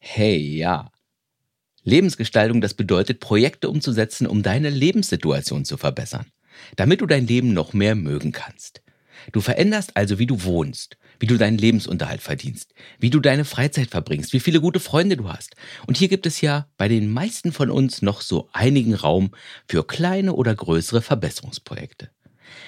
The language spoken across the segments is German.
Hey, ja. Lebensgestaltung, das bedeutet, Projekte umzusetzen, um deine Lebenssituation zu verbessern, damit du dein Leben noch mehr mögen kannst. Du veränderst also, wie du wohnst, wie du deinen Lebensunterhalt verdienst, wie du deine Freizeit verbringst, wie viele gute Freunde du hast. Und hier gibt es ja bei den meisten von uns noch so einigen Raum für kleine oder größere Verbesserungsprojekte.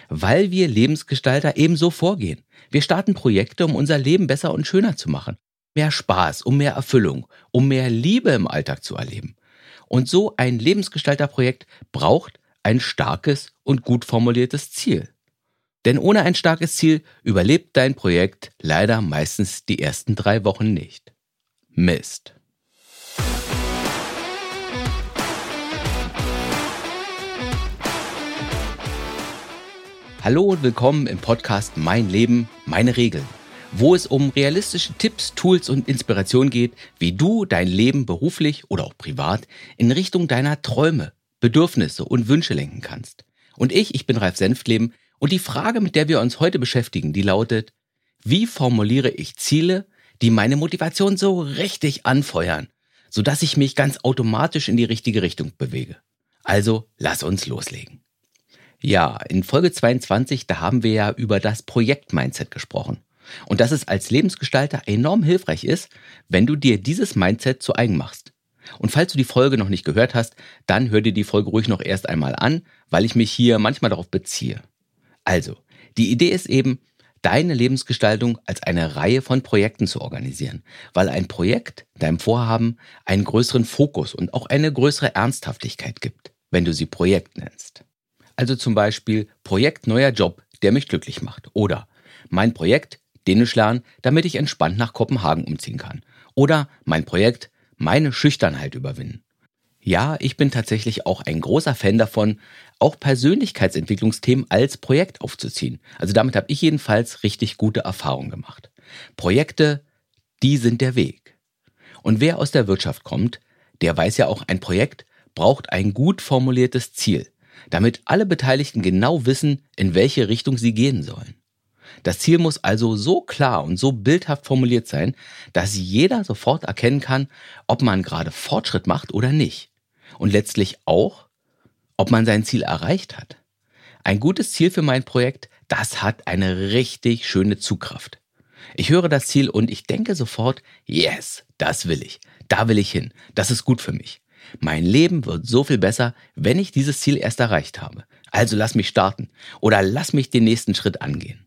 Weil wir Lebensgestalter ebenso vorgehen. Wir starten Projekte, um unser Leben besser und schöner zu machen. Mehr Spaß, um mehr Erfüllung, um mehr Liebe im Alltag zu erleben. Und so ein Lebensgestalterprojekt braucht ein starkes und gut formuliertes Ziel. Denn ohne ein starkes Ziel überlebt dein Projekt leider meistens die ersten drei Wochen nicht. Mist. Hallo und willkommen im Podcast Mein Leben, meine Regeln, wo es um realistische Tipps, Tools und Inspiration geht, wie du dein Leben beruflich oder auch privat in Richtung deiner Träume, Bedürfnisse und Wünsche lenken kannst. Und ich, ich bin Ralf Senftleben und die Frage, mit der wir uns heute beschäftigen, die lautet, wie formuliere ich Ziele, die meine Motivation so richtig anfeuern, sodass ich mich ganz automatisch in die richtige Richtung bewege? Also, lass uns loslegen. Ja, in Folge 22, da haben wir ja über das Projekt-Mindset gesprochen. Und dass es als Lebensgestalter enorm hilfreich ist, wenn du dir dieses Mindset zu eigen machst. Und falls du die Folge noch nicht gehört hast, dann hör dir die Folge ruhig noch erst einmal an, weil ich mich hier manchmal darauf beziehe. Also, die Idee ist eben, deine Lebensgestaltung als eine Reihe von Projekten zu organisieren, weil ein Projekt deinem Vorhaben einen größeren Fokus und auch eine größere Ernsthaftigkeit gibt, wenn du sie Projekt nennst. Also zum Beispiel Projekt neuer Job, der mich glücklich macht. Oder mein Projekt Dänisch lernen, damit ich entspannt nach Kopenhagen umziehen kann. Oder mein Projekt meine Schüchternheit überwinden. Ja, ich bin tatsächlich auch ein großer Fan davon, auch Persönlichkeitsentwicklungsthemen als Projekt aufzuziehen. Also damit habe ich jedenfalls richtig gute Erfahrungen gemacht. Projekte, die sind der Weg. Und wer aus der Wirtschaft kommt, der weiß ja auch, ein Projekt braucht ein gut formuliertes Ziel, damit alle Beteiligten genau wissen, in welche Richtung sie gehen sollen. Das Ziel muss also so klar und so bildhaft formuliert sein, dass jeder sofort erkennen kann, ob man gerade Fortschritt macht oder nicht und letztlich auch, ob man sein Ziel erreicht hat. Ein gutes Ziel für mein Projekt, das hat eine richtig schöne Zugkraft. Ich höre das Ziel und ich denke sofort, yes, das will ich, da will ich hin, das ist gut für mich. Mein Leben wird so viel besser, wenn ich dieses Ziel erst erreicht habe. Also lass mich starten oder lass mich den nächsten Schritt angehen.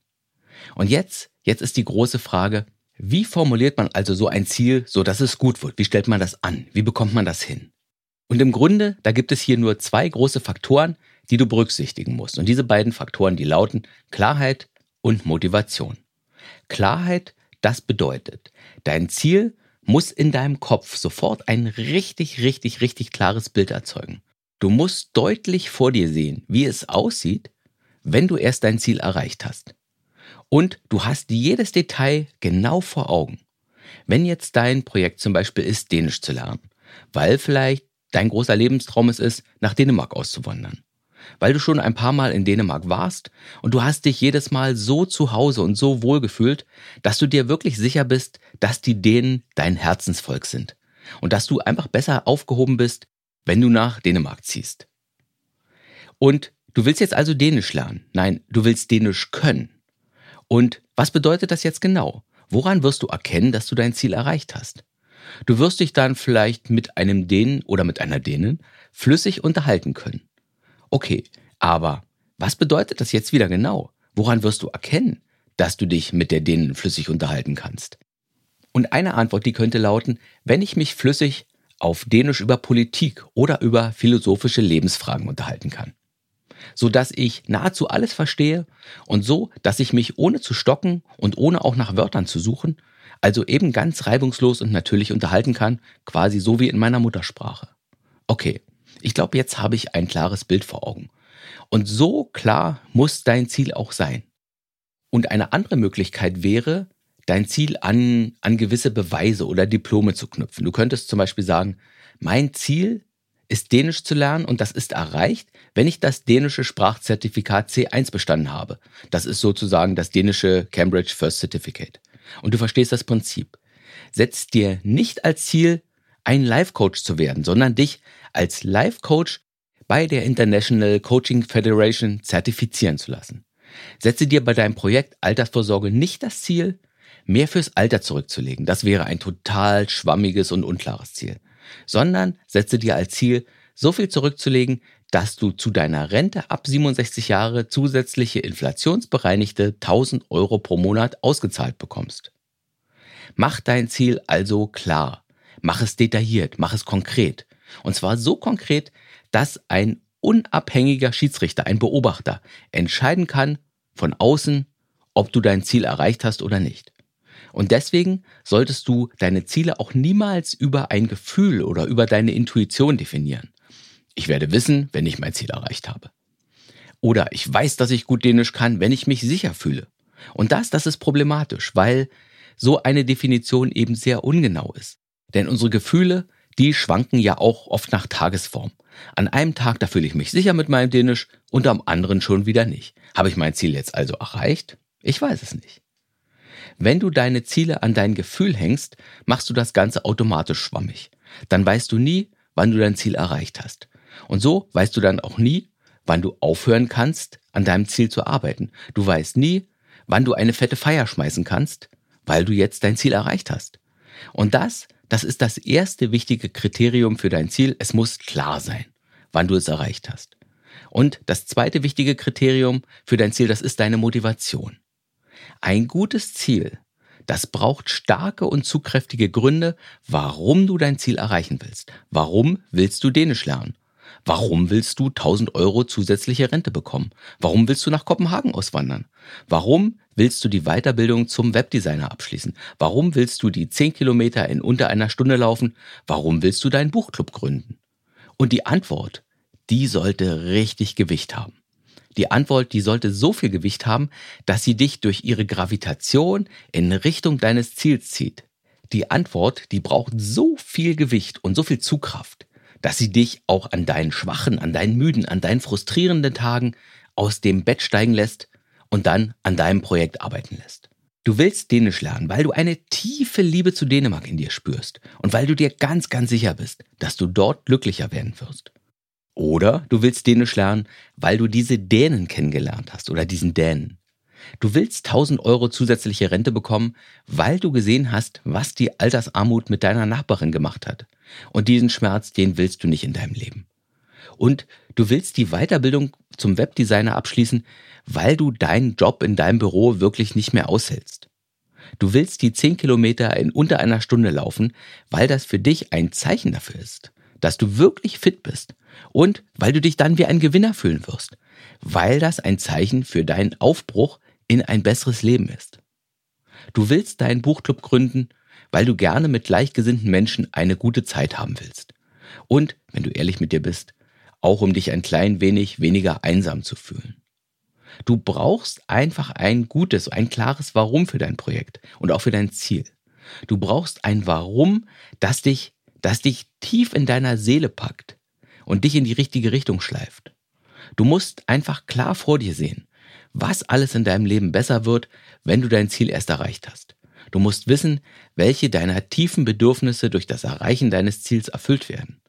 Und jetzt, jetzt ist die große Frage, wie formuliert man also so ein Ziel, so dass es gut wird? Wie stellt man das an? Wie bekommt man das hin? Und im Grunde, da gibt es hier nur zwei große Faktoren, die du berücksichtigen musst. Und diese beiden Faktoren, die lauten Klarheit und Motivation. Klarheit, das bedeutet, dein Ziel muss in deinem Kopf sofort ein richtig, richtig, richtig klares Bild erzeugen. Du musst deutlich vor dir sehen, wie es aussieht, wenn du erst dein Ziel erreicht hast. Und du hast jedes Detail genau vor Augen. Wenn jetzt dein Projekt zum Beispiel ist, Dänisch zu lernen, weil vielleicht dein großer Lebenstraum es ist, nach Dänemark auszuwandern. Weil du schon ein paar Mal in Dänemark warst und du hast dich jedes Mal so zu Hause und so wohl gefühlt, dass du dir wirklich sicher bist, dass die Dänen dein Herzensvolk sind und dass du einfach besser aufgehoben bist, wenn du nach Dänemark ziehst. Und du willst jetzt also Dänisch lernen. Nein, du willst Dänisch können. Und was bedeutet das jetzt genau? Woran wirst du erkennen, dass du dein Ziel erreicht hast? Du wirst dich dann vielleicht mit einem Dänen oder mit einer Dänin flüssig unterhalten können. Okay, aber was bedeutet das jetzt wieder genau? Woran wirst du erkennen, dass du dich mit der Dänen flüssig unterhalten kannst? Und eine Antwort, die könnte lauten, wenn ich mich flüssig auf Dänisch über Politik oder über philosophische Lebensfragen unterhalten kann. So dass ich nahezu alles verstehe und so, dass ich mich ohne zu stocken und ohne auch nach Wörtern zu suchen also eben ganz reibungslos und natürlich unterhalten kann, quasi so wie in meiner Muttersprache. Okay, ich glaube, jetzt habe ich ein klares Bild vor Augen. Und so klar muss dein Ziel auch sein. Und eine andere Möglichkeit wäre, dein Ziel an, an gewisse Beweise oder Diplome zu knüpfen. Du könntest zum Beispiel sagen, mein Ziel ist Dänisch zu lernen und das ist erreicht, wenn ich das dänische Sprachzertifikat C1 bestanden habe. Das ist sozusagen das dänische Cambridge First Certificate. Und du verstehst das Prinzip. Setz dir nicht als Ziel, ein Life-Coach zu werden, sondern dich als Life-Coach bei der International Coaching Federation zertifizieren zu lassen. Setze dir bei deinem Projekt Altersvorsorge nicht das Ziel, mehr fürs Alter zurückzulegen. Das wäre ein total schwammiges und unklares Ziel. Sondern setze dir als Ziel, so viel zurückzulegen, dass du zu deiner Rente ab 67 Jahre zusätzliche inflationsbereinigte 1000 Euro pro Monat ausgezahlt bekommst. Mach dein Ziel also klar. Mach es detailliert, mach es konkret. Und zwar so konkret, dass ein unabhängiger Schiedsrichter, ein Beobachter, entscheiden kann von außen, ob du dein Ziel erreicht hast oder nicht. Und deswegen solltest du deine Ziele auch niemals über ein Gefühl oder über deine Intuition definieren. Ich werde wissen, wenn ich mein Ziel erreicht habe. Oder ich weiß, dass ich gut Dänisch kann, wenn ich mich sicher fühle. Und das, das ist problematisch, weil so eine Definition eben sehr ungenau ist. Denn unsere Gefühle, die schwanken ja auch oft nach Tagesform. An einem Tag, da fühle ich mich sicher mit meinem Dänisch und am anderen schon wieder nicht. Habe ich mein Ziel jetzt also erreicht? Ich weiß es nicht. Wenn du deine Ziele an dein Gefühl hängst, machst du das Ganze automatisch schwammig. Dann weißt du nie, wann du dein Ziel erreicht hast. Und so weißt du dann auch nie, wann du aufhören kannst, an deinem Ziel zu arbeiten. Du weißt nie, wann du eine fette Feier schmeißen kannst, weil du jetzt dein Ziel erreicht hast. Und das, das ist das erste wichtige Kriterium für dein Ziel. Es muss klar sein, wann du es erreicht hast. Und das zweite wichtige Kriterium für dein Ziel, das ist deine Motivation. Ein gutes Ziel, das braucht starke und zugkräftige Gründe, warum du dein Ziel erreichen willst. Warum willst du Dänisch lernen? Warum willst du 1000 Euro zusätzliche Rente bekommen? Warum willst du nach Kopenhagen auswandern? Warum willst du die Weiterbildung zum Webdesigner abschließen? Warum willst du die 10 Kilometer in unter einer Stunde laufen? Warum willst du deinen Buchclub gründen? Und die Antwort, die sollte richtig Gewicht haben. Die Antwort, die sollte so viel Gewicht haben, dass sie dich durch ihre Gravitation in Richtung deines Ziels zieht. Die Antwort, die braucht so viel Gewicht und so viel Zugkraft, dass sie dich auch an deinen schwachen, an deinen müden, an deinen frustrierenden Tagen aus dem Bett steigen lässt und dann an deinem Projekt arbeiten lässt. Du willst Dänisch lernen, weil du eine tiefe Liebe zu Dänemark in dir spürst und weil du dir ganz, ganz sicher bist, dass du dort glücklicher werden wirst. Oder du willst Dänisch lernen, weil du diese Dänen kennengelernt hast oder diesen Dänen. Du willst 1000 Euro zusätzliche Rente bekommen, weil du gesehen hast, was die Altersarmut mit deiner Nachbarin gemacht hat. Und diesen Schmerz, den willst du nicht in deinem Leben. Und du willst die Weiterbildung zum Webdesigner abschließen, weil du deinen Job in deinem Büro wirklich nicht mehr aushältst. Du willst die 10 Kilometer in unter einer Stunde laufen, weil das für dich ein Zeichen dafür ist, dass du wirklich fit bist und weil du dich dann wie ein Gewinner fühlen wirst, weil das ein Zeichen für deinen Aufbruch in ein besseres Leben ist. Du willst deinen Buchclub gründen, weil du gerne mit gleichgesinnten Menschen eine gute Zeit haben willst. Und, wenn du ehrlich mit dir bist, auch um dich ein klein wenig weniger einsam zu fühlen. Du brauchst einfach ein gutes, ein klares Warum für dein Projekt und auch für dein Ziel. Du brauchst ein Warum, das dich, das dich tief in deiner Seele packt und dich in die richtige Richtung schleift. Du musst einfach klar vor dir sehen, was alles in deinem Leben besser wird, wenn du dein Ziel erst erreicht hast. Du musst wissen, welche deiner tiefen Bedürfnisse durch das Erreichen deines Ziels erfüllt werden.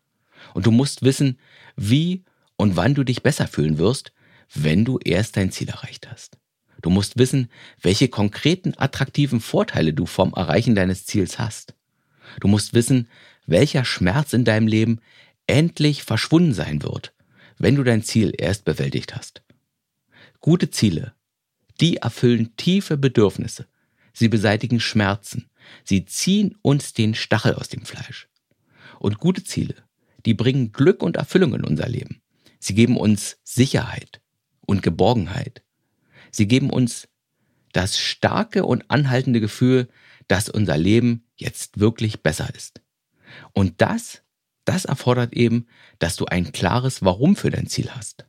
Und du musst wissen, wie und wann du dich besser fühlen wirst, wenn du erst dein Ziel erreicht hast. Du musst wissen, welche konkreten attraktiven Vorteile du vom Erreichen deines Ziels hast. Du musst wissen, welcher Schmerz in deinem Leben endlich verschwunden sein wird, wenn du dein Ziel erst bewältigt hast. Gute Ziele, die erfüllen tiefe Bedürfnisse. Sie beseitigen Schmerzen. Sie ziehen uns den Stachel aus dem Fleisch. Und gute Ziele, die bringen Glück und Erfüllung in unser Leben. Sie geben uns Sicherheit und Geborgenheit. Sie geben uns das starke und anhaltende Gefühl, dass unser Leben jetzt wirklich besser ist. Und das, das erfordert eben, dass du ein klares Warum für dein Ziel hast.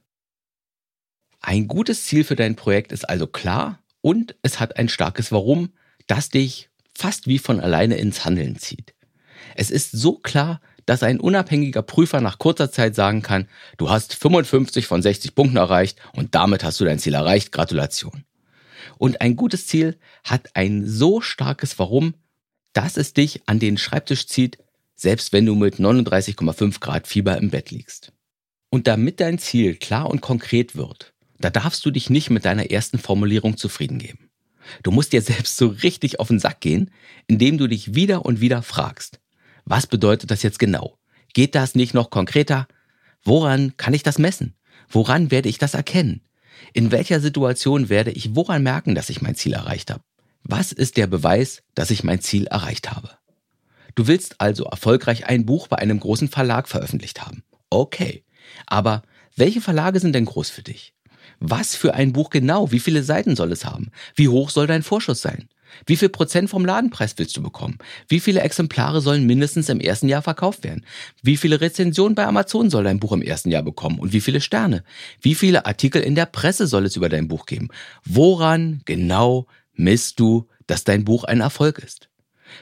Ein gutes Ziel für dein Projekt ist also klar und es hat ein starkes Warum, das dich fast wie von alleine ins Handeln zieht. Es ist so klar, dass ein unabhängiger Prüfer nach kurzer Zeit sagen kann, du hast 55 von 60 Punkten erreicht und damit hast du dein Ziel erreicht. Gratulation. Und ein gutes Ziel hat ein so starkes Warum, dass es dich an den Schreibtisch zieht, selbst wenn du mit 39,5 Grad Fieber im Bett liegst. Und damit dein Ziel klar und konkret wird, da darfst du dich nicht mit deiner ersten Formulierung zufrieden geben. Du musst dir selbst so richtig auf den Sack gehen, indem du dich wieder und wieder fragst, was bedeutet das jetzt genau? Geht das nicht noch konkreter? Woran kann ich das messen? Woran werde ich das erkennen? In welcher Situation werde ich woran merken, dass ich mein Ziel erreicht habe? Was ist der Beweis, dass ich mein Ziel erreicht habe? Du willst also erfolgreich ein Buch bei einem großen Verlag veröffentlicht haben. Okay. Aber welche Verlage sind denn groß für dich? Was für ein Buch genau? Wie viele Seiten soll es haben? Wie hoch soll dein Vorschuss sein? Wie viel Prozent vom Ladenpreis willst du bekommen? Wie viele Exemplare sollen mindestens im ersten Jahr verkauft werden? Wie viele Rezensionen bei Amazon soll dein Buch im ersten Jahr bekommen? Und wie viele Sterne? Wie viele Artikel in der Presse soll es über dein Buch geben? Woran genau misst du, dass dein Buch ein Erfolg ist?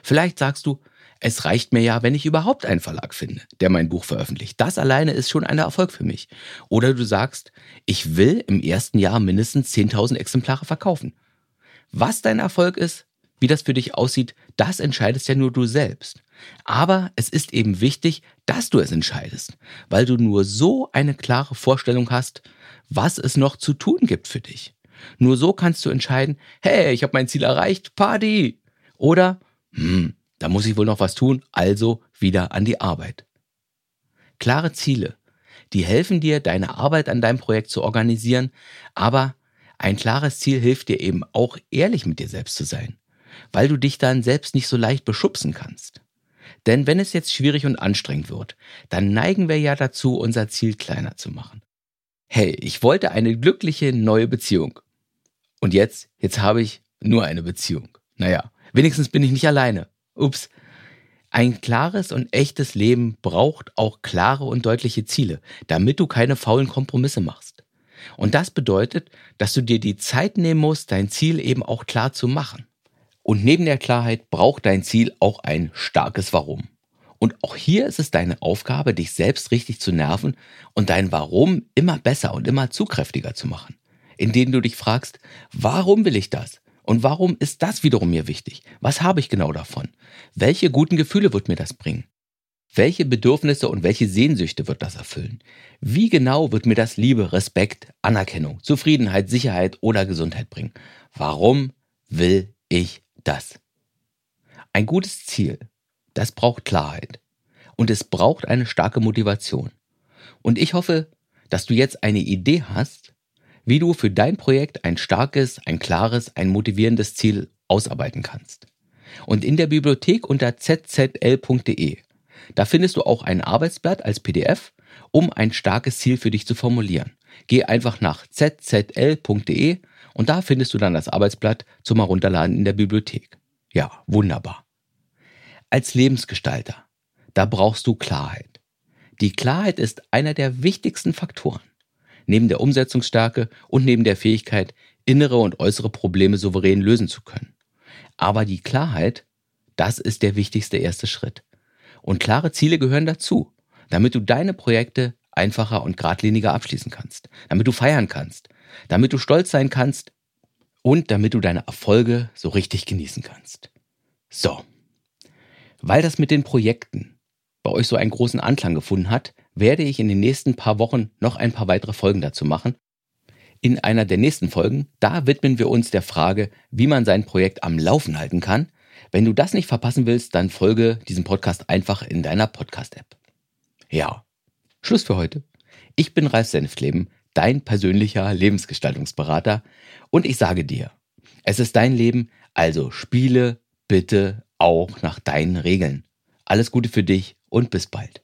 Vielleicht sagst du, es reicht mir ja, wenn ich überhaupt einen Verlag finde, der mein Buch veröffentlicht. Das alleine ist schon ein Erfolg für mich. Oder du sagst, ich will im ersten Jahr mindestens 10.000 Exemplare verkaufen. Was dein Erfolg ist, wie das für dich aussieht, das entscheidest ja nur du selbst. Aber es ist eben wichtig, dass du es entscheidest, weil du nur so eine klare Vorstellung hast, was es noch zu tun gibt für dich. Nur so kannst du entscheiden, hey, ich habe mein Ziel erreicht, Party. Oder, hm, da muss ich wohl noch was tun, also wieder an die Arbeit. Klare Ziele, die helfen dir, deine Arbeit an deinem Projekt zu organisieren, aber ein klares Ziel hilft dir eben auch ehrlich mit dir selbst zu sein, weil du dich dann selbst nicht so leicht beschubsen kannst. Denn wenn es jetzt schwierig und anstrengend wird, dann neigen wir ja dazu, unser Ziel kleiner zu machen. Hey, ich wollte eine glückliche neue Beziehung. Und jetzt, jetzt habe ich nur eine Beziehung. Naja, wenigstens bin ich nicht alleine. Ups. Ein klares und echtes Leben braucht auch klare und deutliche Ziele, damit du keine faulen Kompromisse machst. Und das bedeutet, dass du dir die Zeit nehmen musst, dein Ziel eben auch klar zu machen. Und neben der Klarheit braucht dein Ziel auch ein starkes Warum. Und auch hier ist es deine Aufgabe, dich selbst richtig zu nerven und dein Warum immer besser und immer zugkräftiger zu machen. Indem du dich fragst, warum will ich das? Und warum ist das wiederum mir wichtig? Was habe ich genau davon? Welche guten Gefühle wird mir das bringen? Welche Bedürfnisse und welche Sehnsüchte wird das erfüllen? Wie genau wird mir das Liebe, Respekt, Anerkennung, Zufriedenheit, Sicherheit oder Gesundheit bringen? Warum will ich das? Ein gutes Ziel, das braucht Klarheit. Und es braucht eine starke Motivation. Und ich hoffe, dass du jetzt eine Idee hast, wie du für dein Projekt ein starkes, ein klares, ein motivierendes Ziel ausarbeiten kannst. Und in der Bibliothek unter zzl.de, da findest du auch ein Arbeitsblatt als PDF, um ein starkes Ziel für dich zu formulieren. Geh einfach nach zzl.de und da findest du dann das Arbeitsblatt zum Herunterladen in der Bibliothek. Ja, wunderbar. Als Lebensgestalter, da brauchst du Klarheit. Die Klarheit ist einer der wichtigsten Faktoren neben der Umsetzungsstärke und neben der Fähigkeit, innere und äußere Probleme souverän lösen zu können. Aber die Klarheit, das ist der wichtigste erste Schritt. Und klare Ziele gehören dazu, damit du deine Projekte einfacher und geradliniger abschließen kannst, damit du feiern kannst, damit du stolz sein kannst und damit du deine Erfolge so richtig genießen kannst. So. Weil das mit den Projekten bei euch so einen großen Anklang gefunden hat, werde ich in den nächsten paar Wochen noch ein paar weitere Folgen dazu machen. In einer der nächsten Folgen, da widmen wir uns der Frage, wie man sein Projekt am Laufen halten kann. Wenn du das nicht verpassen willst, dann folge diesem Podcast einfach in deiner Podcast-App. Ja, Schluss für heute. Ich bin Ralf Senftleben, dein persönlicher Lebensgestaltungsberater und ich sage dir, es ist dein Leben, also spiele bitte auch nach deinen Regeln. Alles Gute für dich und bis bald.